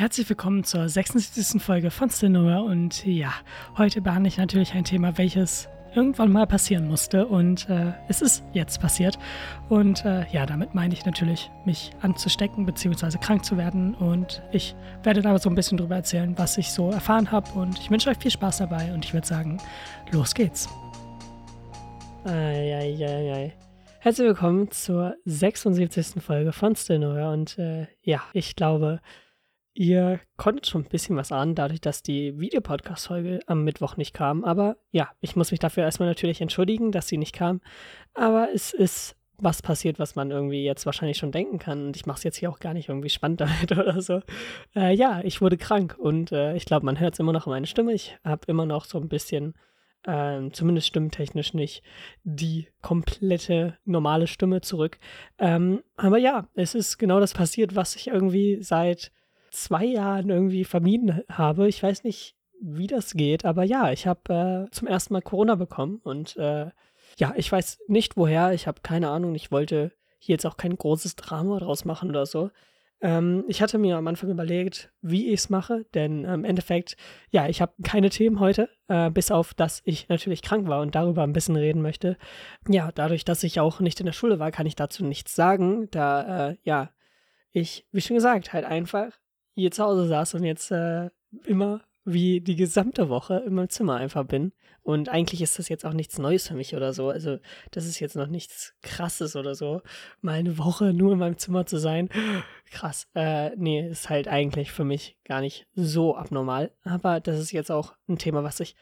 Herzlich willkommen zur 76. Folge von Cinema und ja, heute behandle ich natürlich ein Thema, welches irgendwann mal passieren musste und äh, es ist jetzt passiert und äh, ja, damit meine ich natürlich, mich anzustecken bzw. krank zu werden und ich werde da so ein bisschen drüber erzählen, was ich so erfahren habe und ich wünsche euch viel Spaß dabei und ich würde sagen, los geht's. Eieiei. Herzlich willkommen zur 76. Folge von Stillnowhere und äh, ja, ich glaube, Ihr konntet schon ein bisschen was ahnen, dadurch, dass die Videopodcast-Folge am Mittwoch nicht kam. Aber ja, ich muss mich dafür erstmal natürlich entschuldigen, dass sie nicht kam. Aber es ist was passiert, was man irgendwie jetzt wahrscheinlich schon denken kann. Und ich mache es jetzt hier auch gar nicht irgendwie spannend damit oder so. Äh, ja, ich wurde krank und äh, ich glaube, man hört es immer noch in meiner Stimme. Ich habe immer noch so ein bisschen, äh, zumindest stimmtechnisch nicht, die komplette normale Stimme zurück. Ähm, aber ja, es ist genau das passiert, was ich irgendwie seit zwei Jahren irgendwie vermieden habe. Ich weiß nicht, wie das geht, aber ja, ich habe äh, zum ersten Mal Corona bekommen und äh, ja, ich weiß nicht woher, ich habe keine Ahnung, ich wollte hier jetzt auch kein großes Drama draus machen oder so. Ähm, ich hatte mir am Anfang überlegt, wie ich es mache, denn im Endeffekt, ja, ich habe keine Themen heute, äh, bis auf, dass ich natürlich krank war und darüber ein bisschen reden möchte. Ja, dadurch, dass ich auch nicht in der Schule war, kann ich dazu nichts sagen, da, äh, ja, ich, wie schon gesagt, halt einfach hier zu Hause saß und jetzt äh, immer wie die gesamte Woche in meinem Zimmer einfach bin. Und eigentlich ist das jetzt auch nichts Neues für mich oder so. Also, das ist jetzt noch nichts Krasses oder so. Mal eine Woche nur in meinem Zimmer zu sein. Krass. Äh, nee, ist halt eigentlich für mich gar nicht so abnormal. Aber das ist jetzt auch ein Thema, was ich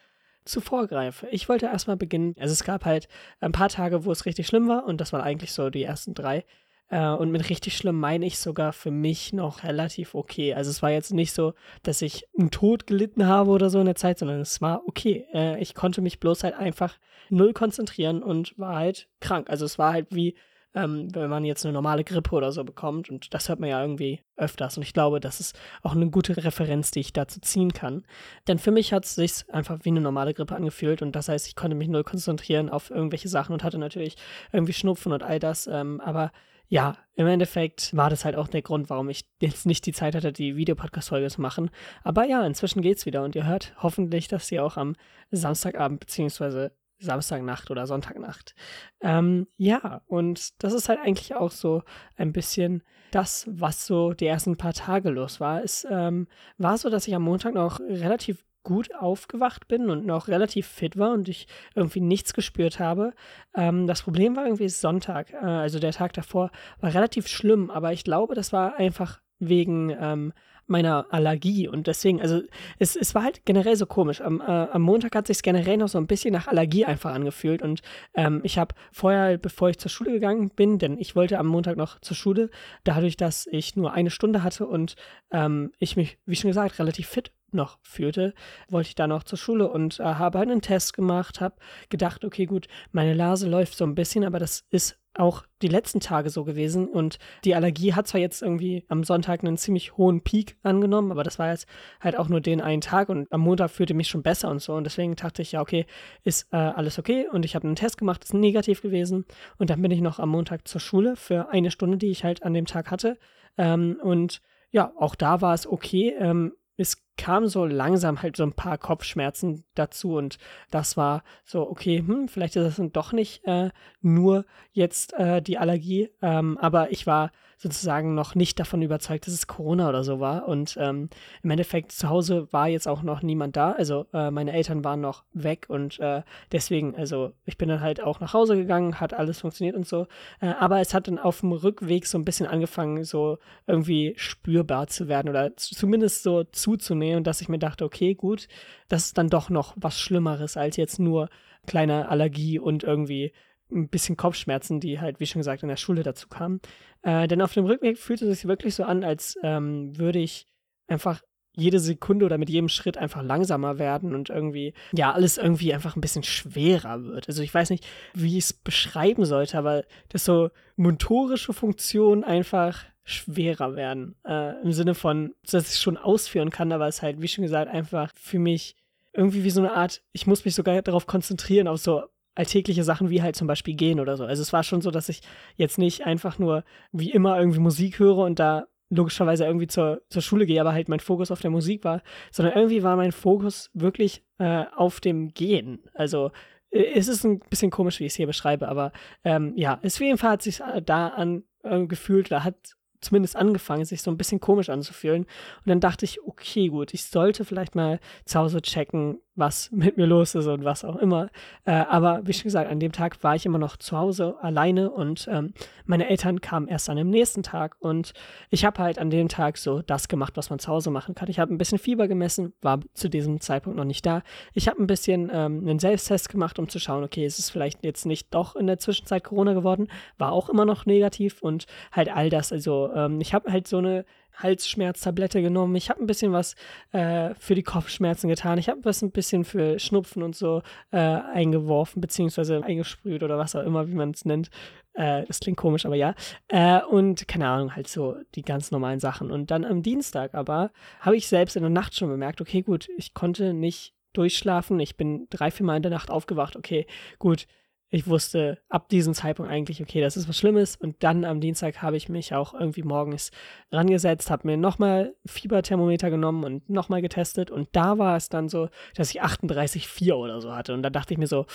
zuvor greife. Ich wollte erstmal beginnen. Also, es gab halt ein paar Tage, wo es richtig schlimm war. Und das waren eigentlich so die ersten drei. Äh, und mit richtig schlimm meine ich sogar für mich noch relativ okay. Also es war jetzt nicht so, dass ich einen Tod gelitten habe oder so in der Zeit, sondern es war okay. Äh, ich konnte mich bloß halt einfach null konzentrieren und war halt krank. Also es war halt wie, ähm, wenn man jetzt eine normale Grippe oder so bekommt. Und das hört man ja irgendwie öfters. Und ich glaube, das ist auch eine gute Referenz, die ich dazu ziehen kann. Denn für mich hat es sich einfach wie eine normale Grippe angefühlt. Und das heißt, ich konnte mich null konzentrieren auf irgendwelche Sachen und hatte natürlich irgendwie Schnupfen und all das. Ähm, aber ja, im Endeffekt war das halt auch der Grund, warum ich jetzt nicht die Zeit hatte, die Videopodcast-Folge zu machen. Aber ja, inzwischen geht's wieder und ihr hört hoffentlich, dass ihr auch am Samstagabend beziehungsweise Samstagnacht oder Sonntagnacht. Ähm, ja, und das ist halt eigentlich auch so ein bisschen das, was so die ersten paar Tage los war. Es ähm, war so, dass ich am Montag noch relativ gut aufgewacht bin und noch relativ fit war und ich irgendwie nichts gespürt habe. Ähm, das Problem war irgendwie Sonntag, äh, also der Tag davor, war relativ schlimm, aber ich glaube, das war einfach wegen ähm, meiner Allergie und deswegen, also es, es war halt generell so komisch. Am, äh, am Montag hat sich generell noch so ein bisschen nach Allergie einfach angefühlt und ähm, ich habe vorher, bevor ich zur Schule gegangen bin, denn ich wollte am Montag noch zur Schule, dadurch, dass ich nur eine Stunde hatte und ähm, ich mich, wie schon gesagt, relativ fit noch führte, wollte ich da noch zur Schule und äh, habe einen Test gemacht, habe gedacht, okay, gut, meine Nase läuft so ein bisschen, aber das ist auch die letzten Tage so gewesen und die Allergie hat zwar jetzt irgendwie am Sonntag einen ziemlich hohen Peak angenommen, aber das war jetzt halt auch nur den einen Tag und am Montag fühlte mich schon besser und so und deswegen dachte ich, ja, okay, ist äh, alles okay und ich habe einen Test gemacht, ist negativ gewesen und dann bin ich noch am Montag zur Schule für eine Stunde, die ich halt an dem Tag hatte ähm, und ja, auch da war es okay. Ähm, es kam so langsam halt so ein paar Kopfschmerzen dazu und das war so, okay, hm, vielleicht ist das dann doch nicht äh, nur jetzt äh, die Allergie, ähm, aber ich war sozusagen noch nicht davon überzeugt, dass es Corona oder so war und ähm, im Endeffekt zu Hause war jetzt auch noch niemand da, also äh, meine Eltern waren noch weg und äh, deswegen, also ich bin dann halt auch nach Hause gegangen, hat alles funktioniert und so, äh, aber es hat dann auf dem Rückweg so ein bisschen angefangen, so irgendwie spürbar zu werden oder zumindest so zuzunehmen und dass ich mir dachte, okay, gut, das ist dann doch noch was Schlimmeres als jetzt nur kleine Allergie und irgendwie ein bisschen Kopfschmerzen, die halt, wie schon gesagt, in der Schule dazu kamen. Äh, denn auf dem Rückweg fühlte es sich wirklich so an, als ähm, würde ich einfach jede Sekunde oder mit jedem Schritt einfach langsamer werden und irgendwie, ja, alles irgendwie einfach ein bisschen schwerer wird. Also ich weiß nicht, wie ich es beschreiben sollte, aber dass so motorische Funktionen einfach schwerer werden. Äh, Im Sinne von, dass ich schon ausführen kann, aber es halt, wie schon gesagt, einfach für mich irgendwie wie so eine Art, ich muss mich sogar darauf konzentrieren, auf so alltägliche Sachen wie halt zum Beispiel gehen oder so. Also es war schon so, dass ich jetzt nicht einfach nur wie immer irgendwie Musik höre und da logischerweise irgendwie zur, zur Schule gehe, aber halt mein Fokus auf der Musik war, sondern irgendwie war mein Fokus wirklich äh, auf dem Gehen. Also äh, es ist ein bisschen komisch, wie ich es hier beschreibe, aber ähm, ja, es auf jeden Fall hat sich äh, da an äh, gefühlt oder hat zumindest angefangen, sich so ein bisschen komisch anzufühlen. Und dann dachte ich, okay, gut, ich sollte vielleicht mal zu Hause checken, was mit mir los ist und was auch immer. Äh, aber wie schon gesagt, an dem Tag war ich immer noch zu Hause alleine und ähm, meine Eltern kamen erst an dem nächsten Tag und ich habe halt an dem Tag so das gemacht, was man zu Hause machen kann. Ich habe ein bisschen Fieber gemessen, war zu diesem Zeitpunkt noch nicht da. Ich habe ein bisschen ähm, einen Selbsttest gemacht, um zu schauen, okay, ist es vielleicht jetzt nicht doch in der Zwischenzeit Corona geworden, war auch immer noch negativ und halt all das. Also ähm, ich habe halt so eine Halsschmerztablette genommen. Ich habe ein bisschen was äh, für die Kopfschmerzen getan. Ich habe was ein bisschen für Schnupfen und so äh, eingeworfen, beziehungsweise eingesprüht oder was auch immer, wie man es nennt. Äh, das klingt komisch, aber ja. Äh, und keine Ahnung, halt so die ganz normalen Sachen. Und dann am Dienstag aber habe ich selbst in der Nacht schon bemerkt, okay, gut, ich konnte nicht durchschlafen. Ich bin drei, vier Mal in der Nacht aufgewacht. Okay, gut ich wusste ab diesem Zeitpunkt eigentlich, okay, das ist was Schlimmes. Und dann am Dienstag habe ich mich auch irgendwie morgens rangesetzt, habe mir nochmal Fieberthermometer genommen und nochmal getestet. Und da war es dann so, dass ich 38,4 oder so hatte. Und da dachte ich mir so,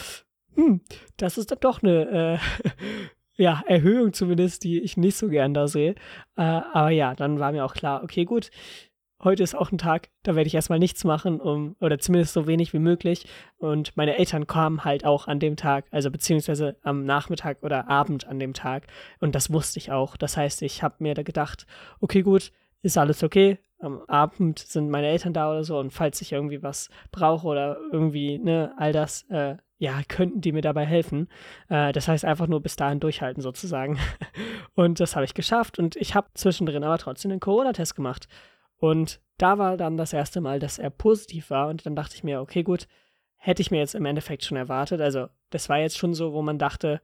hm, das ist dann doch eine äh, ja, Erhöhung zumindest, die ich nicht so gern da sehe. Äh, aber ja, dann war mir auch klar, okay, gut, heute ist auch ein Tag, da werde ich erstmal nichts machen, um, oder zumindest so wenig wie möglich. Und meine Eltern kamen halt auch an dem Tag, also beziehungsweise am Nachmittag oder Abend an dem Tag. Und das wusste ich auch. Das heißt, ich habe mir da gedacht, okay, gut, ist alles okay. Am Abend sind meine Eltern da oder so und falls ich irgendwie was brauche oder irgendwie, ne, all das, äh, ja, könnten die mir dabei helfen. Äh, das heißt einfach nur bis dahin durchhalten sozusagen. und das habe ich geschafft und ich habe zwischendrin aber trotzdem den Corona-Test gemacht. Und da war dann das erste Mal, dass er positiv war. Und dann dachte ich mir, okay, gut, hätte ich mir jetzt im Endeffekt schon erwartet. Also, das war jetzt schon so, wo man dachte,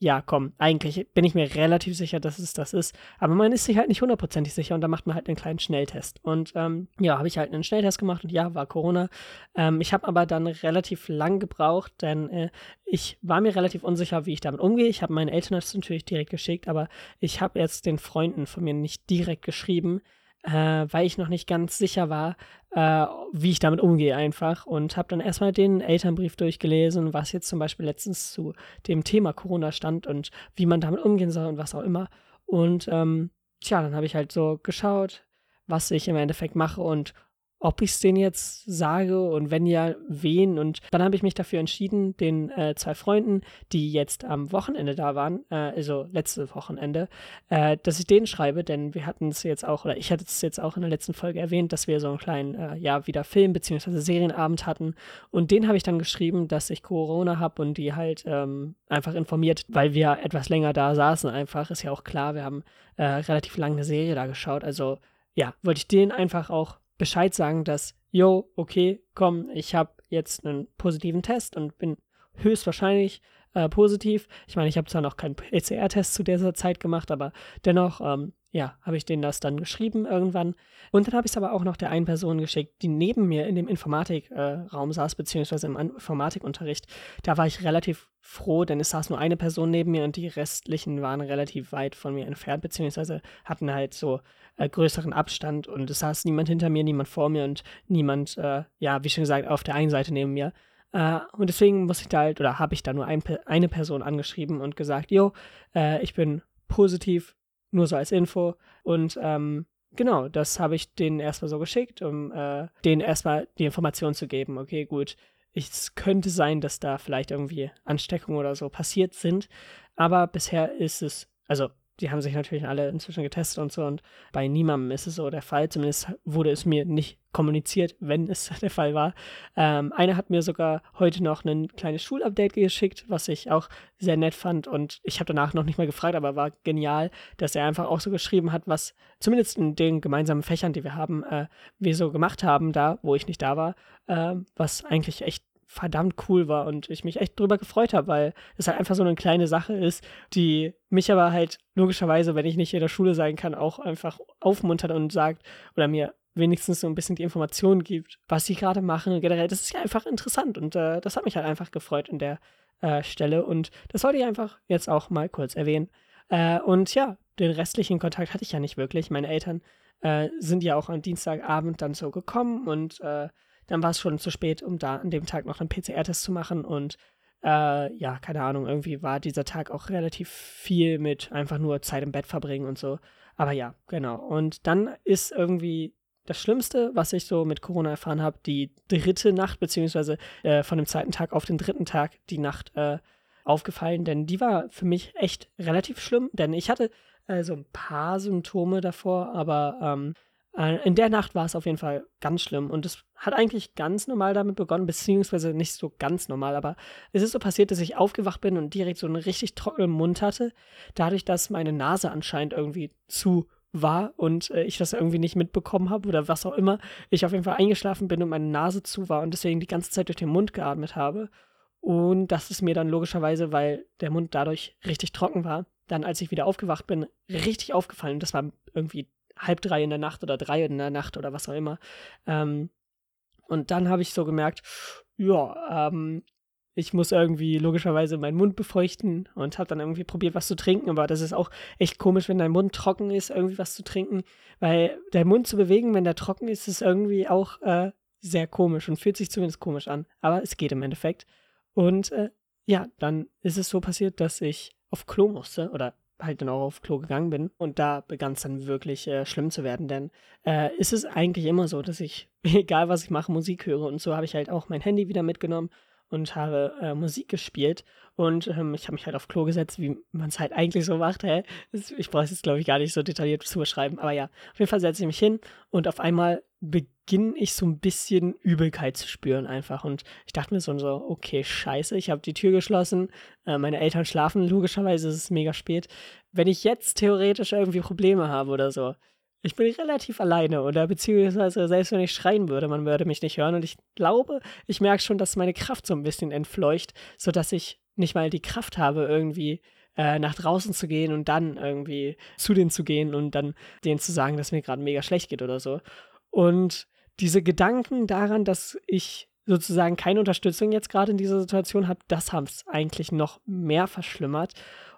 ja, komm, eigentlich bin ich mir relativ sicher, dass es das ist. Aber man ist sich halt nicht hundertprozentig sicher und da macht man halt einen kleinen Schnelltest. Und ähm, ja, habe ich halt einen Schnelltest gemacht und ja, war Corona. Ähm, ich habe aber dann relativ lang gebraucht, denn äh, ich war mir relativ unsicher, wie ich damit umgehe. Ich habe meinen Eltern das natürlich direkt geschickt, aber ich habe jetzt den Freunden von mir nicht direkt geschrieben, äh, weil ich noch nicht ganz sicher war, äh, wie ich damit umgehe einfach. Und habe dann erstmal den Elternbrief durchgelesen, was jetzt zum Beispiel letztens zu dem Thema Corona stand und wie man damit umgehen soll und was auch immer. Und ähm, tja, dann habe ich halt so geschaut, was ich im Endeffekt mache und ob ich es denen jetzt sage und wenn ja, wen. Und dann habe ich mich dafür entschieden, den äh, zwei Freunden, die jetzt am Wochenende da waren, äh, also letzte Wochenende, äh, dass ich denen schreibe, denn wir hatten es jetzt auch, oder ich hatte es jetzt auch in der letzten Folge erwähnt, dass wir so einen kleinen, äh, ja, wieder Film- bzw. Serienabend hatten. Und den habe ich dann geschrieben, dass ich Corona habe und die halt ähm, einfach informiert, weil wir etwas länger da saßen einfach. Ist ja auch klar, wir haben äh, relativ lange eine Serie da geschaut. Also ja, wollte ich denen einfach auch Bescheid sagen, dass, yo, okay, komm, ich habe jetzt einen positiven Test und bin höchstwahrscheinlich äh, positiv. Ich meine, ich habe zwar noch keinen PCR-Test zu dieser Zeit gemacht, aber dennoch, ähm, ja, habe ich denen das dann geschrieben irgendwann. Und dann habe ich es aber auch noch der einen Person geschickt, die neben mir in dem Informatikraum äh, saß, beziehungsweise im Informatikunterricht. Da war ich relativ froh, denn es saß nur eine Person neben mir und die restlichen waren relativ weit von mir entfernt, beziehungsweise hatten halt so äh, größeren Abstand und es saß niemand hinter mir, niemand vor mir und niemand, äh, ja, wie schon gesagt, auf der einen Seite neben mir. Uh, und deswegen muss ich da halt, oder habe ich da nur ein, eine Person angeschrieben und gesagt, jo, äh, ich bin positiv, nur so als Info. Und ähm, genau, das habe ich denen erstmal so geschickt, um äh, denen erstmal die Information zu geben. Okay, gut, es könnte sein, dass da vielleicht irgendwie Ansteckungen oder so passiert sind. Aber bisher ist es, also die haben sich natürlich alle inzwischen getestet und so und bei niemandem ist es so der Fall. Zumindest wurde es mir nicht kommuniziert, wenn es der Fall war. Ähm, einer hat mir sogar heute noch ein kleines Schulupdate geschickt, was ich auch sehr nett fand und ich habe danach noch nicht mal gefragt, aber war genial, dass er einfach auch so geschrieben hat, was zumindest in den gemeinsamen Fächern, die wir haben, äh, wir so gemacht haben, da, wo ich nicht da war, äh, was eigentlich echt verdammt cool war und ich mich echt drüber gefreut habe, weil es halt einfach so eine kleine Sache ist, die mich aber halt logischerweise, wenn ich nicht in der Schule sein kann, auch einfach aufmuntert und sagt oder mir wenigstens so ein bisschen die Informationen gibt, was sie gerade machen und generell, das ist ja einfach interessant und äh, das hat mich halt einfach gefreut an der äh, Stelle und das wollte ich einfach jetzt auch mal kurz erwähnen. Äh, und ja, den restlichen Kontakt hatte ich ja nicht wirklich. Meine Eltern äh, sind ja auch am Dienstagabend dann so gekommen und äh, dann war es schon zu spät, um da an dem Tag noch einen PCR-Test zu machen und äh, ja, keine Ahnung, irgendwie war dieser Tag auch relativ viel mit einfach nur Zeit im Bett verbringen und so. Aber ja, genau. Und dann ist irgendwie das Schlimmste, was ich so mit Corona erfahren habe, die dritte Nacht, beziehungsweise äh, von dem zweiten Tag auf den dritten Tag die Nacht äh, aufgefallen, denn die war für mich echt relativ schlimm, denn ich hatte äh, so ein paar Symptome davor, aber ähm, äh, in der Nacht war es auf jeden Fall ganz schlimm und es hat eigentlich ganz normal damit begonnen, beziehungsweise nicht so ganz normal, aber es ist so passiert, dass ich aufgewacht bin und direkt so einen richtig trockenen Mund hatte, dadurch, dass meine Nase anscheinend irgendwie zu war und äh, ich das irgendwie nicht mitbekommen habe oder was auch immer. Ich auf jeden Fall eingeschlafen bin und meine Nase zu war und deswegen die ganze Zeit durch den Mund geatmet habe. Und das ist mir dann logischerweise, weil der Mund dadurch richtig trocken war, dann als ich wieder aufgewacht bin, richtig aufgefallen. Das war irgendwie halb drei in der Nacht oder drei in der Nacht oder was auch immer. Ähm, und dann habe ich so gemerkt, ja, ähm, ich muss irgendwie logischerweise meinen Mund befeuchten und habe dann irgendwie probiert, was zu trinken. Aber das ist auch echt komisch, wenn dein Mund trocken ist, irgendwie was zu trinken. Weil der Mund zu bewegen, wenn der trocken ist, ist irgendwie auch äh, sehr komisch und fühlt sich zumindest komisch an. Aber es geht im Endeffekt. Und äh, ja, dann ist es so passiert, dass ich auf Klo musste oder halt dann auch auf Klo gegangen bin. Und da begann es dann wirklich äh, schlimm zu werden, denn äh, ist es eigentlich immer so, dass ich, egal was ich mache, Musik höre. Und so habe ich halt auch mein Handy wieder mitgenommen und habe äh, Musik gespielt. Und ähm, ich habe mich halt auf Klo gesetzt, wie man es halt eigentlich so macht. Hä? Ich brauche es jetzt, glaube ich, gar nicht so detailliert zu beschreiben. Aber ja, auf jeden Fall setze ich mich hin und auf einmal beginne ich so ein bisschen Übelkeit zu spüren einfach. Und ich dachte mir so, so okay, scheiße, ich habe die Tür geschlossen. Äh, meine Eltern schlafen, logischerweise ist es mega spät. Wenn ich jetzt theoretisch irgendwie Probleme habe oder so, ich bin relativ alleine oder beziehungsweise selbst wenn ich schreien würde, man würde mich nicht hören. Und ich glaube, ich merke schon, dass meine Kraft so ein bisschen entfleucht, sodass ich nicht mal die Kraft habe, irgendwie äh, nach draußen zu gehen und dann irgendwie zu denen zu gehen und dann denen zu sagen, dass mir gerade mega schlecht geht oder so. Und diese Gedanken daran, dass ich sozusagen keine Unterstützung jetzt gerade in dieser Situation habe, das haben es eigentlich noch mehr verschlimmert.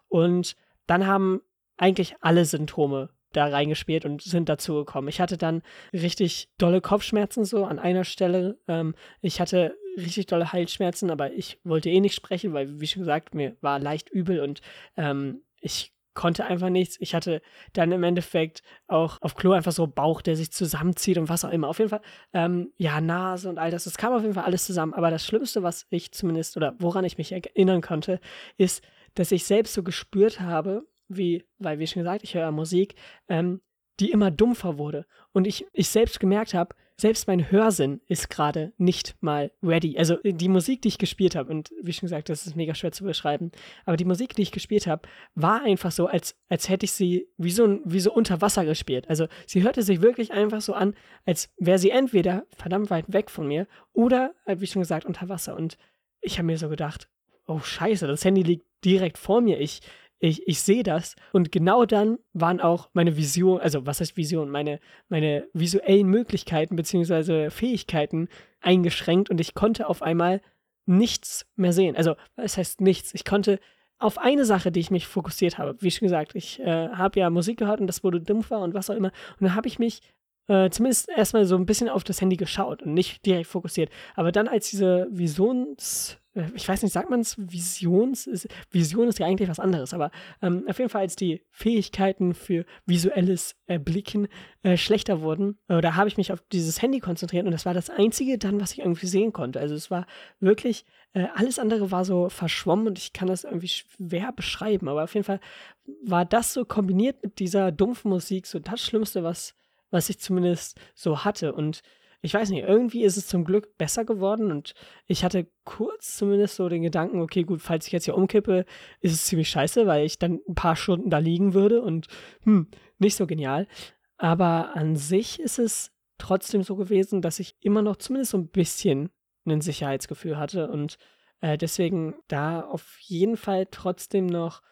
Und dann haben eigentlich alle Symptome da reingespielt und sind dazu gekommen. Ich hatte dann richtig dolle Kopfschmerzen so an einer Stelle. Ähm, ich hatte richtig dolle Halsschmerzen, aber ich wollte eh nicht sprechen, weil, wie schon gesagt, mir war leicht übel und ähm, ich konnte einfach nichts. Ich hatte dann im Endeffekt auch auf Klo einfach so Bauch, der sich zusammenzieht und was auch immer. Auf jeden Fall, ähm, ja, Nase und all das. Es kam auf jeden Fall alles zusammen. Aber das Schlimmste, was ich zumindest oder woran ich mich erinnern konnte, ist, dass ich selbst so gespürt habe, wie, weil wie schon gesagt, ich höre Musik, ähm, die immer dumpfer wurde. Und ich, ich selbst gemerkt habe, selbst mein Hörsinn ist gerade nicht mal ready. Also die Musik, die ich gespielt habe, und wie schon gesagt, das ist mega schwer zu beschreiben, aber die Musik, die ich gespielt habe, war einfach so, als, als hätte ich sie wie so, wie so unter Wasser gespielt. Also sie hörte sich wirklich einfach so an, als wäre sie entweder verdammt weit weg von mir oder, äh, wie schon gesagt, unter Wasser. Und ich habe mir so gedacht, oh scheiße, das Handy liegt direkt vor mir. Ich, ich, ich sehe das. Und genau dann waren auch meine Vision, also was heißt Vision, meine, meine visuellen Möglichkeiten bzw. Fähigkeiten eingeschränkt und ich konnte auf einmal nichts mehr sehen. Also, es heißt nichts. Ich konnte auf eine Sache, die ich mich fokussiert habe. Wie schon gesagt, ich äh, habe ja Musik gehört und das wurde dumpfer und was auch immer. Und dann habe ich mich äh, zumindest erstmal so ein bisschen auf das Handy geschaut und nicht direkt fokussiert. Aber dann, als diese Visions, ich weiß nicht, sagt man es Visions? Ist, Vision ist ja eigentlich was anderes, aber ähm, auf jeden Fall, als die Fähigkeiten für visuelles Erblicken äh, schlechter wurden, äh, da habe ich mich auf dieses Handy konzentriert und das war das einzige dann, was ich irgendwie sehen konnte. Also es war wirklich, äh, alles andere war so verschwommen und ich kann das irgendwie schwer beschreiben, aber auf jeden Fall war das so kombiniert mit dieser dumpfen Musik so das Schlimmste, was, was ich zumindest so hatte und ich weiß nicht, irgendwie ist es zum Glück besser geworden und ich hatte kurz zumindest so den Gedanken, okay, gut, falls ich jetzt hier umkippe, ist es ziemlich scheiße, weil ich dann ein paar Stunden da liegen würde und hm, nicht so genial. Aber an sich ist es trotzdem so gewesen, dass ich immer noch zumindest so ein bisschen ein Sicherheitsgefühl hatte und äh, deswegen da auf jeden Fall trotzdem noch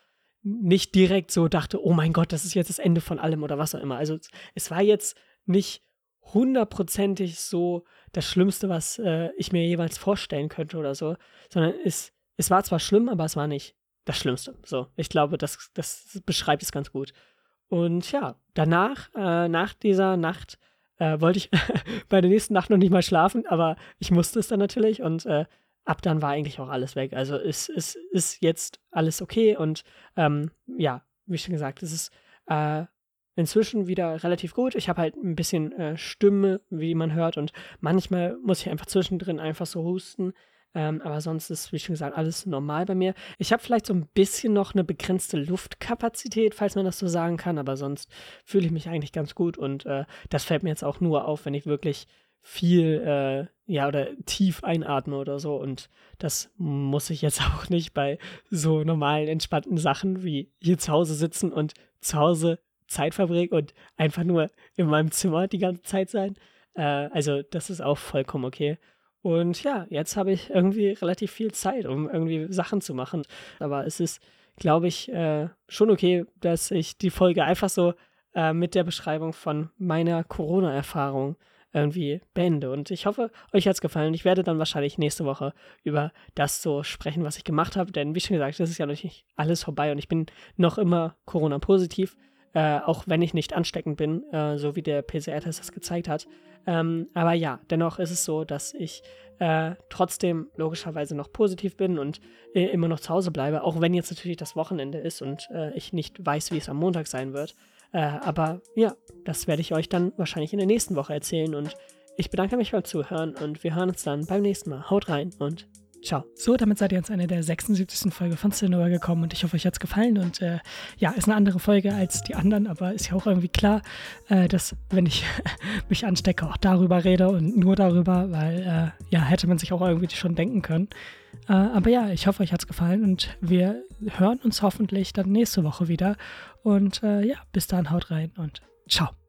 nicht direkt so dachte, oh mein Gott, das ist jetzt das Ende von allem oder was auch immer. Also es war jetzt nicht hundertprozentig so das Schlimmste, was äh, ich mir jeweils vorstellen könnte oder so, sondern es, es war zwar schlimm, aber es war nicht das Schlimmste. So, ich glaube, das, das beschreibt es ganz gut. und ja, danach, äh, nach dieser Nacht, äh, wollte ich bei der nächsten Nacht noch nicht mal schlafen, aber ich musste es dann natürlich und äh, ab dann war eigentlich auch alles weg. Also es, es ist jetzt alles okay und ähm, ja, wie schon gesagt, es ist äh, inzwischen wieder relativ gut. Ich habe halt ein bisschen äh, Stimme, wie man hört, und manchmal muss ich einfach zwischendrin einfach so husten. Ähm, aber sonst ist, wie schon gesagt, alles normal bei mir. Ich habe vielleicht so ein bisschen noch eine begrenzte Luftkapazität, falls man das so sagen kann, aber sonst fühle ich mich eigentlich ganz gut und äh, das fällt mir jetzt auch nur auf, wenn ich wirklich viel, äh, ja, oder tief einatme oder so. Und das muss ich jetzt auch nicht bei so normalen, entspannten Sachen wie hier zu Hause sitzen und zu Hause Zeit verbringen und einfach nur in meinem Zimmer die ganze Zeit sein. Äh, also das ist auch vollkommen okay. Und ja, jetzt habe ich irgendwie relativ viel Zeit, um irgendwie Sachen zu machen. Aber es ist, glaube ich, äh, schon okay, dass ich die Folge einfach so äh, mit der Beschreibung von meiner Corona-Erfahrung irgendwie beende. Und ich hoffe, euch hat es gefallen. Ich werde dann wahrscheinlich nächste Woche über das so sprechen, was ich gemacht habe. Denn wie schon gesagt, das ist ja noch nicht alles vorbei und ich bin noch immer Corona-positiv äh, auch wenn ich nicht ansteckend bin, äh, so wie der PCR-Test das gezeigt hat. Ähm, aber ja, dennoch ist es so, dass ich äh, trotzdem logischerweise noch positiv bin und äh, immer noch zu Hause bleibe, auch wenn jetzt natürlich das Wochenende ist und äh, ich nicht weiß, wie es am Montag sein wird. Aber ja, das werde ich euch dann wahrscheinlich in der nächsten Woche erzählen und ich bedanke mich beim Zuhören und wir hören uns dann beim nächsten Mal. Haut rein und Ciao. So, damit seid ihr ans Ende der 76. Folge von Cinema gekommen und ich hoffe, euch hat es gefallen. Und äh, ja, ist eine andere Folge als die anderen, aber ist ja auch irgendwie klar, äh, dass, wenn ich mich anstecke, auch darüber rede und nur darüber, weil äh, ja, hätte man sich auch irgendwie schon denken können. Äh, aber ja, ich hoffe, euch hat es gefallen und wir hören uns hoffentlich dann nächste Woche wieder. Und äh, ja, bis dahin haut rein und ciao.